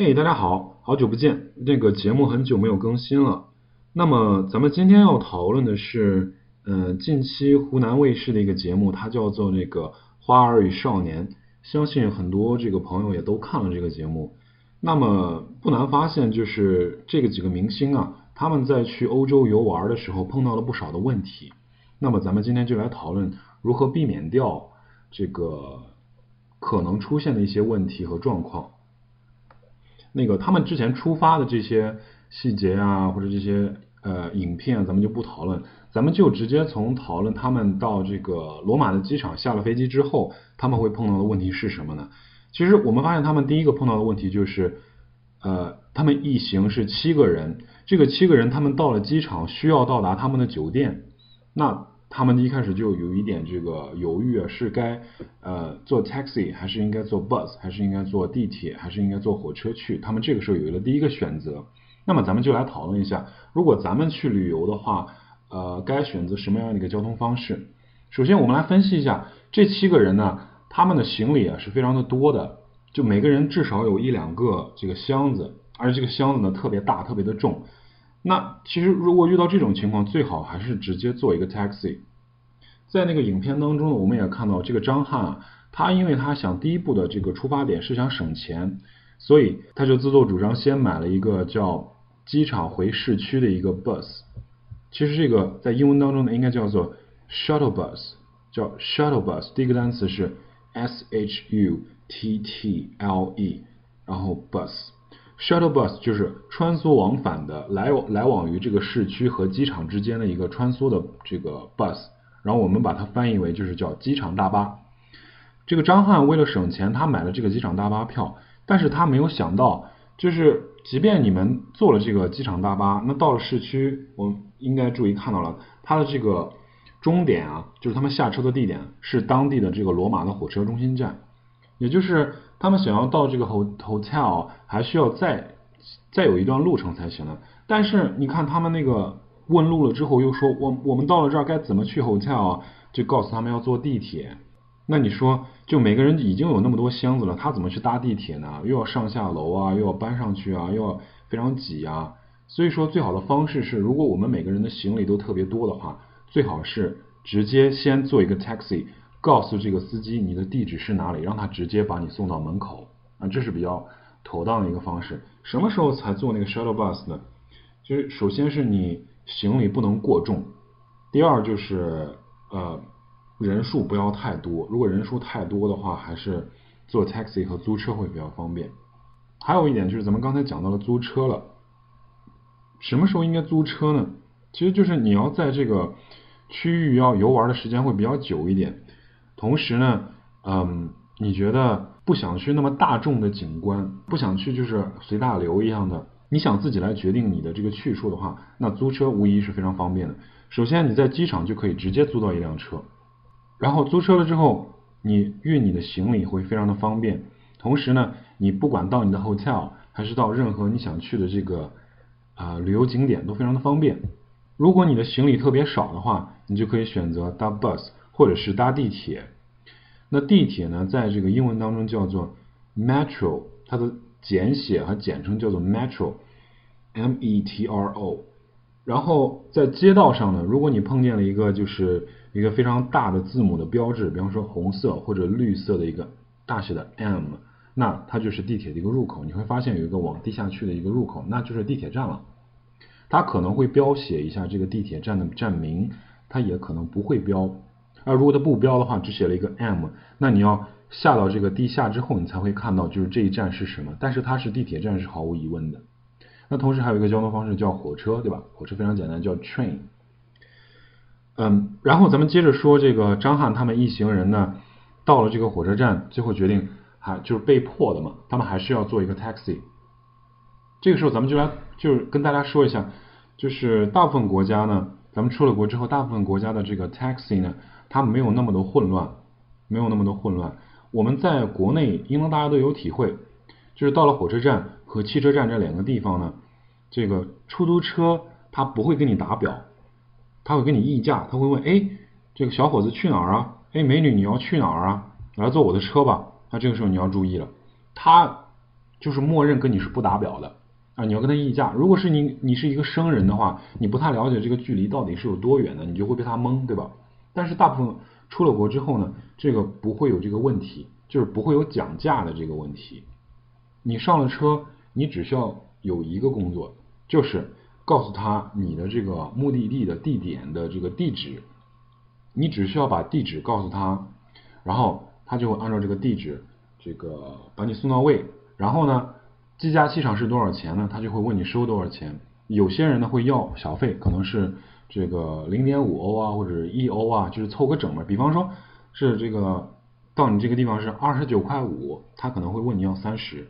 嘿，大家好，好久不见，那个节目很久没有更新了。那么咱们今天要讨论的是，嗯，近期湖南卫视的一个节目，它叫做那个《花儿与少年》，相信很多这个朋友也都看了这个节目。那么不难发现，就是这个几个明星啊，他们在去欧洲游玩的时候碰到了不少的问题。那么咱们今天就来讨论如何避免掉这个可能出现的一些问题和状况。那个他们之前出发的这些细节啊，或者这些呃影片，咱们就不讨论，咱们就直接从讨论他们到这个罗马的机场下了飞机之后，他们会碰到的问题是什么呢？其实我们发现他们第一个碰到的问题就是，呃，他们一行是七个人，这个七个人他们到了机场需要到达他们的酒店，那。他们一开始就有一点这个犹豫啊，是该呃坐 taxi 还是应该坐 bus，还是应该坐地铁，还是应该坐火车去？他们这个时候有了第一个选择。那么咱们就来讨论一下，如果咱们去旅游的话，呃，该选择什么样的一个交通方式？首先，我们来分析一下这七个人呢，他们的行李啊是非常的多的，就每个人至少有一两个这个箱子，而这个箱子呢特别大，特别的重。那其实如果遇到这种情况，最好还是直接做一个 taxi。在那个影片当中呢，我们也看到这个张翰啊，他因为他想第一步的这个出发点是想省钱，所以他就自作主张先买了一个叫机场回市区的一个 bus。其实这个在英文当中呢，应该叫做 shuttle bus，叫 shuttle bus。第一个单词是 s h u t t l e，然后 bus。Shuttle bus 就是穿梭往返的，来往来往于这个市区和机场之间的一个穿梭的这个 bus，然后我们把它翻译为就是叫机场大巴。这个张翰为了省钱，他买了这个机场大巴票，但是他没有想到，就是即便你们坐了这个机场大巴，那到了市区，我们应该注意看到了，它的这个终点啊，就是他们下车的地点是当地的这个罗马的火车中心站，也就是。他们想要到这个 hotel，还需要再再有一段路程才行呢。但是你看他们那个问路了之后，又说我我们到了这儿该怎么去 hotel，就告诉他们要坐地铁。那你说，就每个人已经有那么多箱子了，他怎么去搭地铁呢？又要上下楼啊，又要搬上去啊，又要非常挤啊。所以说，最好的方式是，如果我们每个人的行李都特别多的话，最好是直接先做一个 taxi。告诉这个司机你的地址是哪里，让他直接把你送到门口啊，这是比较妥当的一个方式。什么时候才坐那个 shuttle bus 呢？就是首先是你行李不能过重，第二就是呃人数不要太多。如果人数太多的话，还是坐 taxi 和租车会比较方便。还有一点就是咱们刚才讲到了租车了，什么时候应该租车呢？其实就是你要在这个区域要游玩的时间会比较久一点。同时呢，嗯，你觉得不想去那么大众的景观，不想去就是随大流一样的，你想自己来决定你的这个去处的话，那租车无疑是非常方便的。首先你在机场就可以直接租到一辆车，然后租车了之后，你运你的行李会非常的方便。同时呢，你不管到你的 hotel 还是到任何你想去的这个啊旅游景点都非常的方便。如果你的行李特别少的话，你就可以选择搭 bus。或者是搭地铁，那地铁呢，在这个英文当中叫做 metro，它的简写和简称叫做 metro，m e t r o。然后在街道上呢，如果你碰见了一个就是一个非常大的字母的标志，比方说红色或者绿色的一个大写的 M，那它就是地铁的一个入口。你会发现有一个往地下去的一个入口，那就是地铁站了。它可能会标写一下这个地铁站的站名，它也可能不会标。而如果它不标的话，只写了一个 M，那你要下到这个地下之后，你才会看到就是这一站是什么。但是它是地铁站是毫无疑问的。那同时还有一个交通方式叫火车，对吧？火车非常简单，叫 train。嗯，然后咱们接着说这个张翰他们一行人呢，到了这个火车站，最后决定还就是被迫的嘛，他们还是要做一个 taxi。这个时候咱们就来就是跟大家说一下，就是大部分国家呢，咱们出了国之后，大部分国家的这个 taxi 呢。它没有那么多混乱，没有那么多混乱。我们在国内应当大家都有体会，就是到了火车站和汽车站这两个地方呢，这个出租车它不会跟你打表，他会跟你议价，他会问，哎，这个小伙子去哪儿啊？哎，美女你要去哪儿啊？来坐我的车吧。那这个时候你要注意了，他就是默认跟你是不打表的啊，你要跟他议价。如果是你你是一个生人的话，你不太了解这个距离到底是有多远的，你就会被他蒙，对吧？但是大部分出了国之后呢，这个不会有这个问题，就是不会有讲价的这个问题。你上了车，你只需要有一个工作，就是告诉他你的这个目的地的地点的这个地址，你只需要把地址告诉他，然后他就会按照这个地址这个把你送到位。然后呢，计价器上是多少钱呢？他就会问你收多少钱。有些人呢会要小费，可能是这个零点五欧啊，或者一欧啊，就是凑个整嘛。比方说是这个到你这个地方是二十九块五，他可能会问你要三十。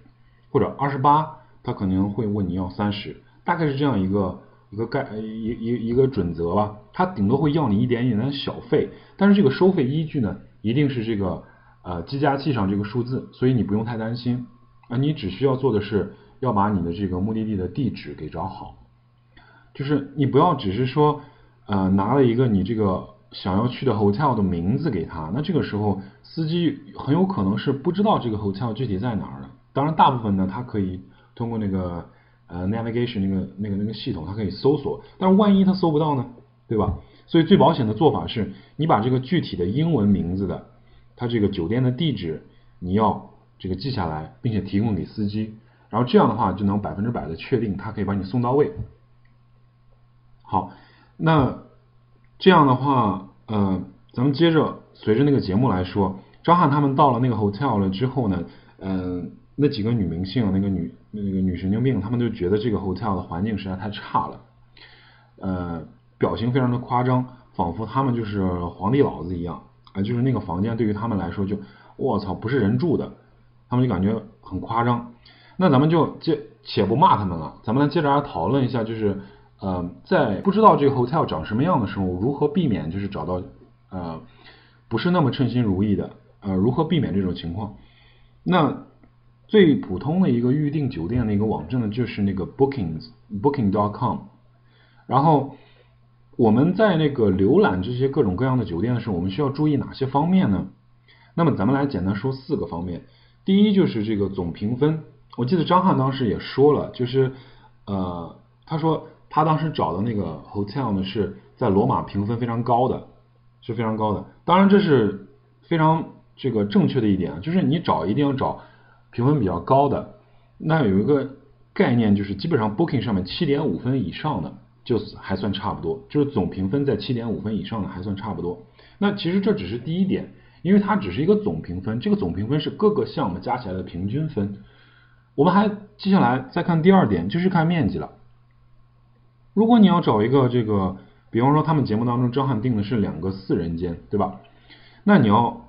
或者二十八，他可能会问你要三十，大概是这样一个一个概一一一个准则吧。他顶多会要你一点点的小费，但是这个收费依据呢，一定是这个呃计价器上这个数字，所以你不用太担心啊。你只需要做的是要把你的这个目的地的地址给找好，就是你不要只是说呃拿了一个你这个想要去的 hotel 的名字给他，那这个时候司机很有可能是不知道这个 hotel 具体在哪儿的。当然，大部分呢，他可以通过那个呃 navigation 那个那个那个系统，它可以搜索。但是万一他搜不到呢，对吧？所以最保险的做法是，你把这个具体的英文名字的，它这个酒店的地址，你要这个记下来，并且提供给司机。然后这样的话，就能百分之百的确定他可以把你送到位。好，那这样的话，呃，咱们接着随着那个节目来说，张翰他们到了那个 hotel 了之后呢，嗯。那几个女明星，那个女那个女神经病，他们就觉得这个 hotel 的环境实在太差了，呃，表情非常的夸张，仿佛他们就是皇帝老子一样啊，就是那个房间对于他们来说就，我操，不是人住的，他们就感觉很夸张。那咱们就接且不骂他们了，咱们来接着来讨论一下，就是呃，在不知道这个 hotel 长什么样的时候，如何避免就是找到呃不是那么称心如意的，呃，如何避免这种情况？那最普通的一个预订酒店的一个网站呢，就是那个 bookings booking dot com。然后我们在那个浏览这些各种各样的酒店的时候，我们需要注意哪些方面呢？那么咱们来简单说四个方面。第一就是这个总评分。我记得张翰当时也说了，就是呃，他说他当时找的那个 hotel 呢是在罗马评分非常高的，是非常高的。当然这是非常这个正确的一点，就是你找一定要找。评分比较高的，那有一个概念就是，基本上 Booking 上面七点五分以上的，就还算差不多，就是总评分在七点五分以上的还算差不多。那其实这只是第一点，因为它只是一个总评分，这个总评分是各个项目加起来的平均分。我们还接下来再看第二点，就是看面积了。如果你要找一个这个，比方说他们节目当中张翰定的是两个四人间，对吧？那你要。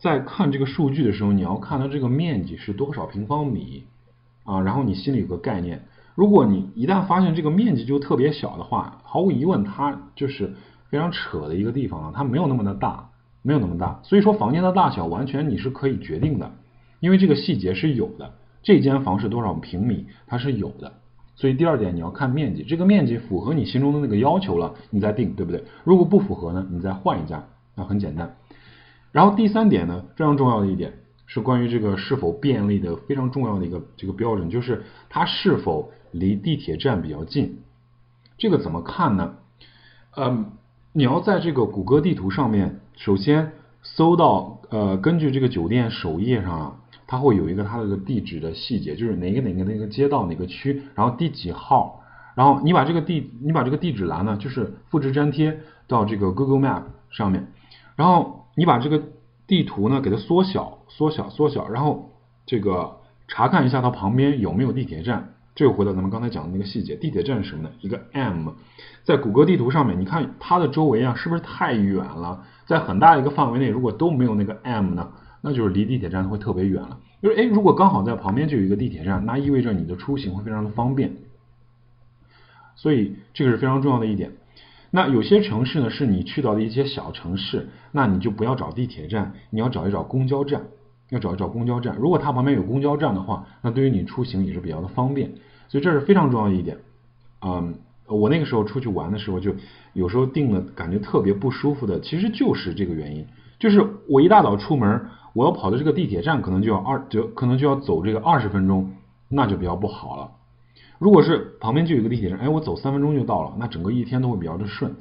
在看这个数据的时候，你要看它这个面积是多少平方米啊，然后你心里有个概念。如果你一旦发现这个面积就特别小的话，毫无疑问它就是非常扯的一个地方了，它没有那么的大，没有那么大。所以说房间的大小完全你是可以决定的，因为这个细节是有的。这间房是多少平米，它是有的。所以第二点你要看面积，这个面积符合你心中的那个要求了，你再定，对不对？如果不符合呢，你再换一家，那很简单。然后第三点呢，非常重要的一点是关于这个是否便利的非常重要的一个这个标准，就是它是否离地铁站比较近。这个怎么看呢？嗯，你要在这个谷歌地图上面，首先搜到呃，根据这个酒店首页上啊，它会有一个它的地址的细节，就是哪个哪个哪个街道哪个区，然后第几号，然后你把这个地你把这个地址栏呢，就是复制粘贴到这个 Google Map 上面，然后。你把这个地图呢给它缩小、缩小、缩小，然后这个查看一下它旁边有没有地铁站。这又回到咱们刚才讲的那个细节，地铁站是什么呢？一个 M，在谷歌地图上面，你看它的周围啊，是不是太远了？在很大一个范围内，如果都没有那个 M 呢，那就是离地铁站会特别远了。就是哎，如果刚好在旁边就有一个地铁站，那意味着你的出行会非常的方便。所以这个是非常重要的一点。那有些城市呢，是你去到的一些小城市，那你就不要找地铁站，你要找一找公交站，要找一找公交站。如果它旁边有公交站的话，那对于你出行也是比较的方便。所以这是非常重要的一点。嗯，我那个时候出去玩的时候，就有时候订了感觉特别不舒服的，其实就是这个原因。就是我一大早出门，我要跑的这个地铁站可能就要二，就可能就要走这个二十分钟那就比较不好了。如果是旁边就有个地铁站，哎，我走三分钟就到了，那整个一天都会比较的顺。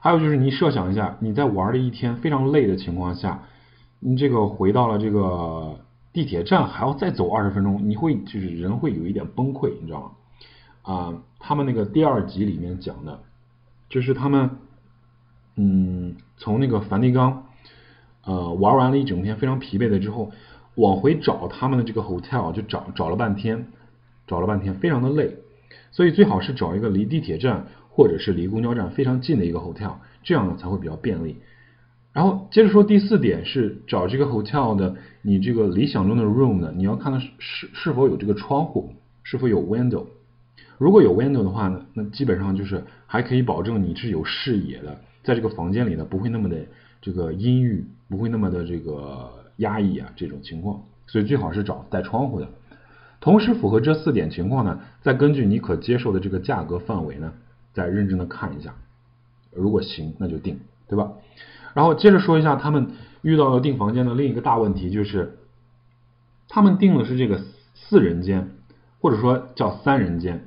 还有就是你设想一下，你在玩的一天非常累的情况下，你这个回到了这个地铁站还要再走二十分钟，你会就是人会有一点崩溃，你知道吗？啊，他们那个第二集里面讲的，就是他们嗯从那个梵蒂冈呃玩完了一整天非常疲惫的之后，往回找他们的这个 hotel 就找找了半天。找了半天，非常的累，所以最好是找一个离地铁站或者是离公交站非常近的一个 hotel，这样呢才会比较便利。然后接着说第四点是找这个 hotel 的，你这个理想中的 room 呢，你要看它是是是否有这个窗户，是否有 window。如果有 window 的话呢，那基本上就是还可以保证你是有视野的，在这个房间里呢不会那么的这个阴郁，不会那么的这个压抑啊这种情况，所以最好是找带窗户的。同时符合这四点情况呢，再根据你可接受的这个价格范围呢，再认真的看一下，如果行那就定，对吧？然后接着说一下他们遇到的订房间的另一个大问题，就是他们订的是这个四人间，或者说叫三人间。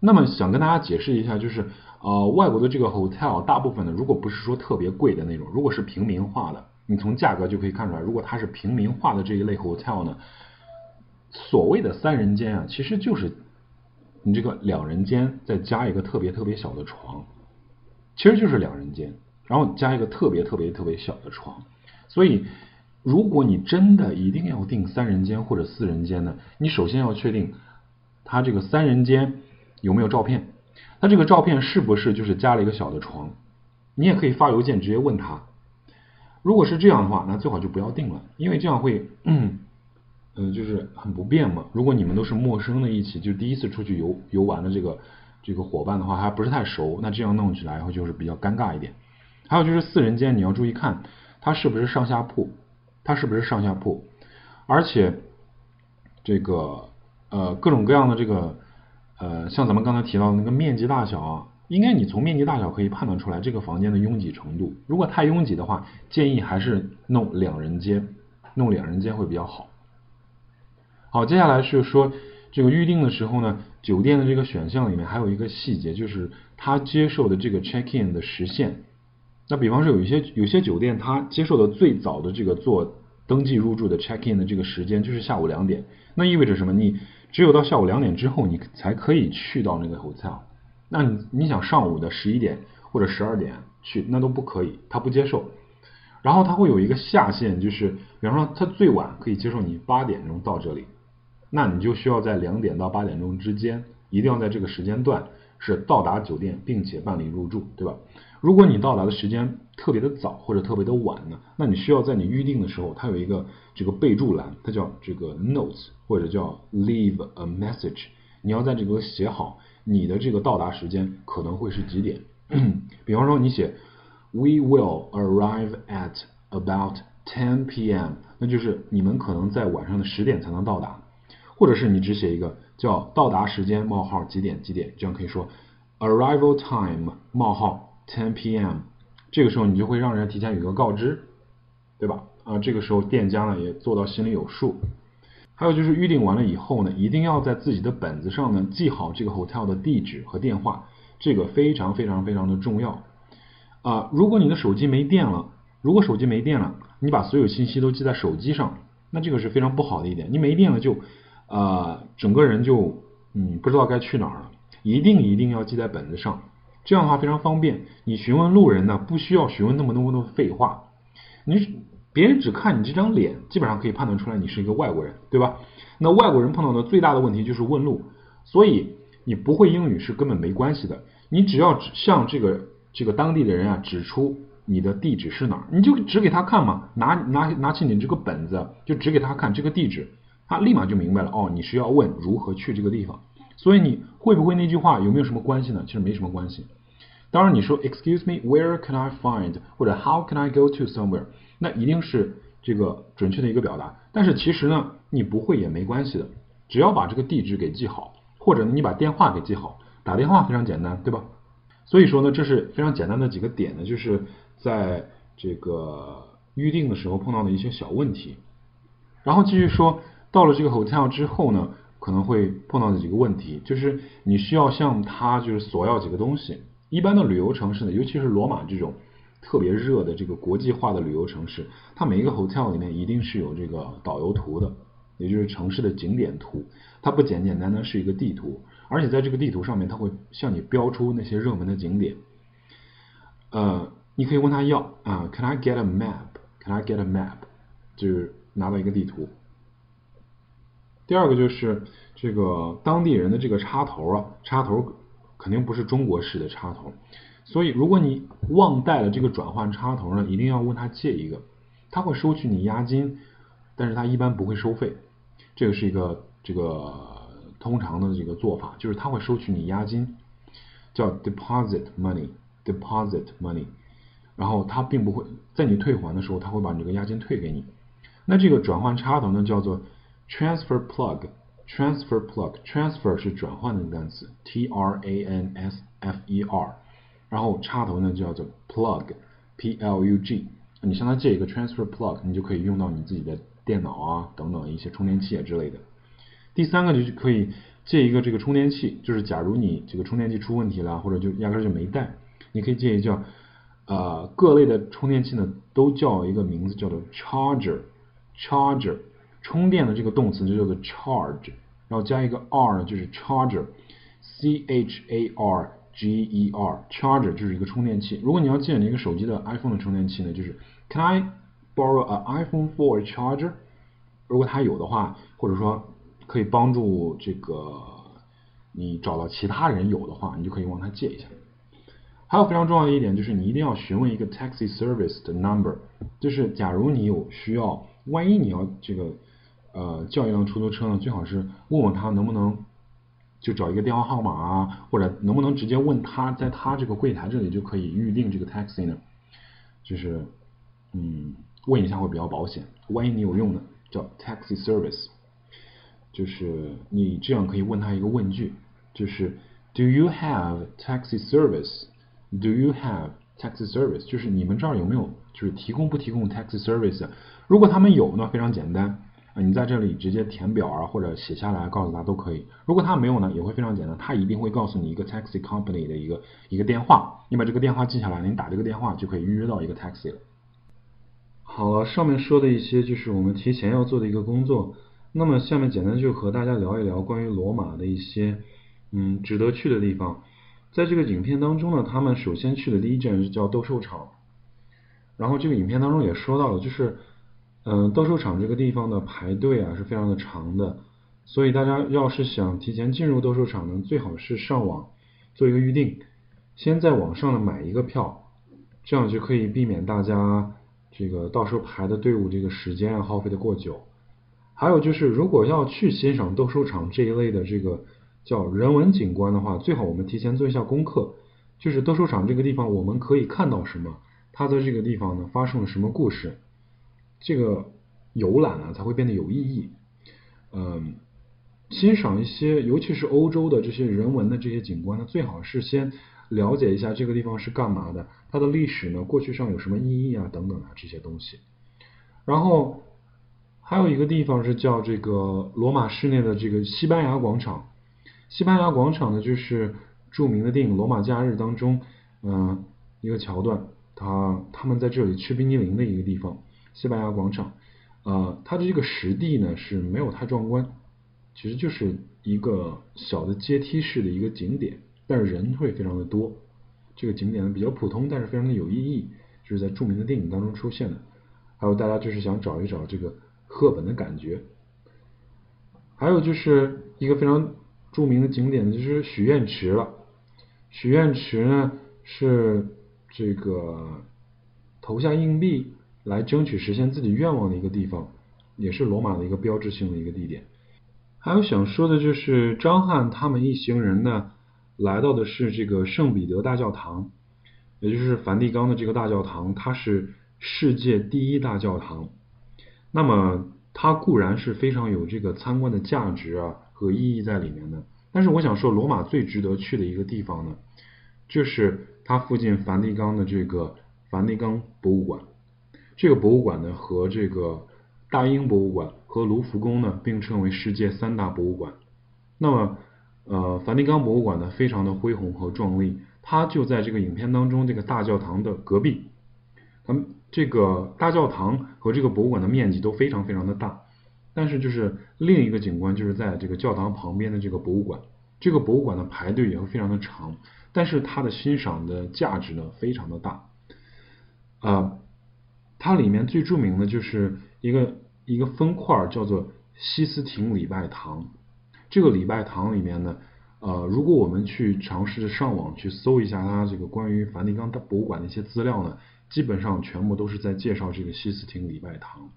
那么想跟大家解释一下，就是呃外国的这个 hotel 大部分呢，如果不是说特别贵的那种，如果是平民化的，你从价格就可以看出来，如果它是平民化的这一类 hotel 呢。所谓的三人间啊，其实就是你这个两人间再加一个特别特别小的床，其实就是两人间，然后加一个特别特别特别小的床。所以，如果你真的一定要订三人间或者四人间呢，你首先要确定他这个三人间有没有照片，他这个照片是不是就是加了一个小的床？你也可以发邮件直接问他。如果是这样的话，那最好就不要定了，因为这样会。嗯，就是很不便嘛。如果你们都是陌生的，一起就第一次出去游游玩的这个这个伙伴的话，还不是太熟，那这样弄起来会就是比较尴尬一点。还有就是四人间，你要注意看它是不是上下铺，它是不是上下铺，而且这个呃各种各样的这个呃，像咱们刚才提到的那个面积大小啊，应该你从面积大小可以判断出来这个房间的拥挤程度。如果太拥挤的话，建议还是弄两人间，弄两人间会比较好。好，接下来是说这个预定的时候呢，酒店的这个选项里面还有一个细节，就是他接受的这个 check in 的时限。那比方说有一些有些酒店，他接受的最早的这个做登记入住的 check in 的这个时间就是下午两点。那意味着什么？你只有到下午两点之后，你才可以去到那个 hotel。那你你想上午的十一点或者十二点去，那都不可以，他不接受。然后他会有一个下限，就是比方说他最晚可以接受你八点钟到这里。那你就需要在两点到八点钟之间，一定要在这个时间段是到达酒店，并且办理入住，对吧？如果你到达的时间特别的早或者特别的晚呢，那你需要在你预定的时候，它有一个这个备注栏，它叫这个 notes 或者叫 leave a message，你要在这个写好你的这个到达时间可能会是几点。比方说你写 we will arrive at about ten p.m.，那就是你们可能在晚上的十点才能到达。或者是你只写一个叫到达时间冒号几点几点，这样可以说 arrival time 冒号 ten p.m. 这个时候你就会让人提前有一个告知，对吧？啊，这个时候店家呢也做到心里有数。还有就是预定完了以后呢，一定要在自己的本子上呢记好这个 hotel 的地址和电话，这个非常非常非常的重要。啊，如果你的手机没电了，如果手机没电了，你把所有信息都记在手机上，那这个是非常不好的一点。你没电了就。呃，整个人就嗯不知道该去哪儿了，一定一定要记在本子上，这样的话非常方便。你询问路人呢，不需要询问那么多废话，你别人只看你这张脸，基本上可以判断出来你是一个外国人，对吧？那外国人碰到的最大的问题就是问路，所以你不会英语是根本没关系的，你只要指向这个这个当地的人啊指出你的地址是哪儿，你就指给他看嘛，拿拿拿起你这个本子就指给他看这个地址。他立马就明白了哦，你是要问如何去这个地方，所以你会不会那句话有没有什么关系呢？其实没什么关系。当然你说 Excuse me, where can I find 或者 How can I go to somewhere？那一定是这个准确的一个表达。但是其实呢，你不会也没关系的，只要把这个地址给记好，或者你把电话给记好，打电话非常简单，对吧？所以说呢，这是非常简单的几个点呢，就是在这个预定的时候碰到的一些小问题。然后继续说。到了这个 hotel 之后呢，可能会碰到的几个问题，就是你需要向他就是索要几个东西。一般的旅游城市呢，尤其是罗马这种特别热的这个国际化的旅游城市，它每一个 hotel 里面一定是有这个导游图的，也就是城市的景点图。它不简简单单是一个地图，而且在这个地图上面，它会向你标出那些热门的景点。呃，你可以问他要啊，Can I get a map？Can I get a map？就是拿到一个地图。第二个就是这个当地人的这个插头啊，插头肯定不是中国式的插头，所以如果你忘带了这个转换插头呢，一定要问他借一个，他会收取你押金，但是他一般不会收费，这个是一个这个通常的这个做法，就是他会收取你押金，叫 deposit money，deposit money，然后他并不会在你退还的时候，他会把你这个押金退给你，那这个转换插头呢叫做。Transfer plug，transfer plug，transfer 是转换的单词，T R A N S F E R，然后插头呢就叫做 plug，P L U G，你向他借一个 transfer plug，你就可以用到你自己的电脑啊等等一些充电器啊之类的。第三个就是可以借一个这个充电器，就是假如你这个充电器出问题了，或者就压根就没带，你可以借一叫呃各类的充电器呢都叫一个名字叫做 charger，charger。充电的这个动词就叫做 charge，然后加一个 r 呢，就是 charger，c h a r g e r，charger 就是一个充电器。如果你要借你一个手机的 iPhone 的充电器呢，就是 Can I borrow a iPhone for a charger？如果它有的话，或者说可以帮助这个你找到其他人有的话，你就可以问他借一下。还有非常重要的一点就是你一定要询问一个 taxi service 的 number，就是假如你有需要，万一你要这个。呃，叫一辆出租车呢，最好是问问他能不能就找一个电话号码啊，或者能不能直接问他在他这个柜台这里就可以预定这个 taxi 呢？就是嗯，问一下会比较保险。万一你有用呢，叫 taxi service，就是你这样可以问他一个问句，就是 Do you have taxi service？Do you have taxi service？就是你们这儿有没有就是提供不提供 taxi service？如果他们有呢，非常简单。你在这里直接填表啊，或者写下来告诉他都可以。如果他没有呢，也会非常简单，他一定会告诉你一个 taxi company 的一个一个电话，你把这个电话记下来，你打这个电话就可以预约到一个 taxi 了。好了，上面说的一些就是我们提前要做的一个工作。那么下面简单就和大家聊一聊关于罗马的一些嗯值得去的地方。在这个影片当中呢，他们首先去的第一站是叫斗兽场，然后这个影片当中也说到了，就是。嗯，斗兽场这个地方的排队啊是非常的长的，所以大家要是想提前进入斗兽场呢，最好是上网做一个预定，先在网上呢买一个票，这样就可以避免大家这个到时候排的队伍这个时间啊耗费的过久。还有就是，如果要去欣赏斗兽场这一类的这个叫人文景观的话，最好我们提前做一下功课，就是斗兽场这个地方我们可以看到什么，它在这个地方呢发生了什么故事。这个游览呢才会变得有意义。嗯，欣赏一些，尤其是欧洲的这些人文的这些景观呢，最好是先了解一下这个地方是干嘛的，它的历史呢，过去上有什么意义啊，等等啊这些东西。然后还有一个地方是叫这个罗马市内的这个西班牙广场。西班牙广场呢，就是著名的电影《罗马假日》当中，嗯，一个桥段，他他们在这里吃冰激凌的一个地方。西班牙广场，呃，它的这个实地呢是没有太壮观，其实就是一个小的阶梯式的一个景点，但是人会非常的多。这个景点呢比较普通，但是非常的有意义，就是在著名的电影当中出现的。还有大家就是想找一找这个赫本的感觉。还有就是一个非常著名的景点就是许愿池了。许愿池呢是这个投下硬币。来争取实现自己愿望的一个地方，也是罗马的一个标志性的一个地点。还有想说的就是张翰他们一行人呢，来到的是这个圣彼得大教堂，也就是梵蒂冈的这个大教堂，它是世界第一大教堂。那么它固然是非常有这个参观的价值啊和意义在里面的，但是我想说，罗马最值得去的一个地方呢，就是它附近梵蒂冈的这个梵蒂冈博物馆。这个博物馆呢，和这个大英博物馆和卢浮宫呢并称为世界三大博物馆。那么，呃，梵蒂冈博物馆呢，非常的恢宏和壮丽，它就在这个影片当中这个大教堂的隔壁。那么，这个大教堂和这个博物馆的面积都非常非常的大，但是就是另一个景观就是在这个教堂旁边的这个博物馆，这个博物馆的排队也会非常的长，但是它的欣赏的价值呢非常的大。啊，它里面最著名的就是一个一个分块叫做西斯廷礼拜堂。这个礼拜堂里面呢，呃，如果我们去尝试着上网去搜一下它这个关于梵蒂冈大博物馆的一些资料呢，基本上全部都是在介绍这个西斯廷礼拜堂。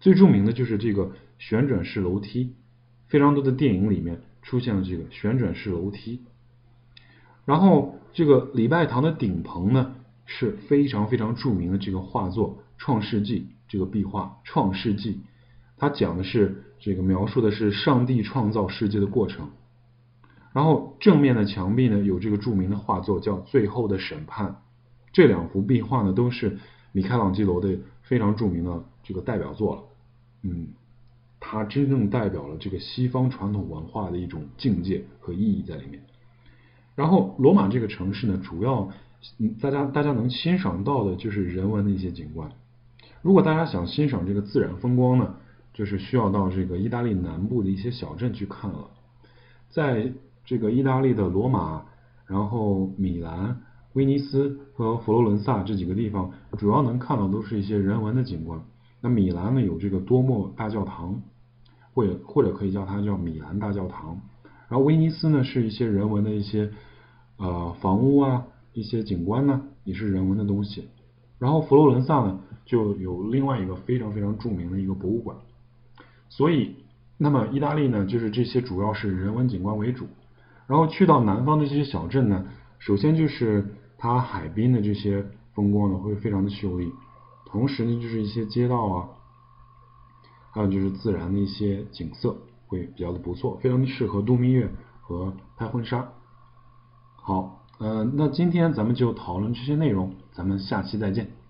最著名的就是这个旋转式楼梯，非常多的电影里面出现了这个旋转式楼梯。然后这个礼拜堂的顶棚呢是非常非常著名的这个画作《创世纪》这个壁画《创世纪》。它讲的是这个描述的是上帝创造世界的过程，然后正面的墙壁呢有这个著名的画作叫《最后的审判》，这两幅壁画呢都是米开朗基罗的非常著名的这个代表作了，嗯，它真正代表了这个西方传统文化的一种境界和意义在里面。然后罗马这个城市呢，主要嗯大家大家能欣赏到的就是人文的一些景观。如果大家想欣赏这个自然风光呢？就是需要到这个意大利南部的一些小镇去看了，在这个意大利的罗马、然后米兰、威尼斯和佛罗伦萨这几个地方，主要能看到都是一些人文的景观。那米兰呢有这个多莫大教堂，或者或者可以叫它叫米兰大教堂。然后威尼斯呢是一些人文的一些呃房屋啊，一些景观呢也是人文的东西。然后佛罗伦萨呢就有另外一个非常非常著名的一个博物馆。所以，那么意大利呢，就是这些主要是人文景观为主。然后去到南方的这些小镇呢，首先就是它海滨的这些风光呢会非常的秀丽，同时呢就是一些街道啊，还有就是自然的一些景色会比较的不错，非常的适合度蜜月和拍婚纱。好，呃，那今天咱们就讨论这些内容，咱们下期再见。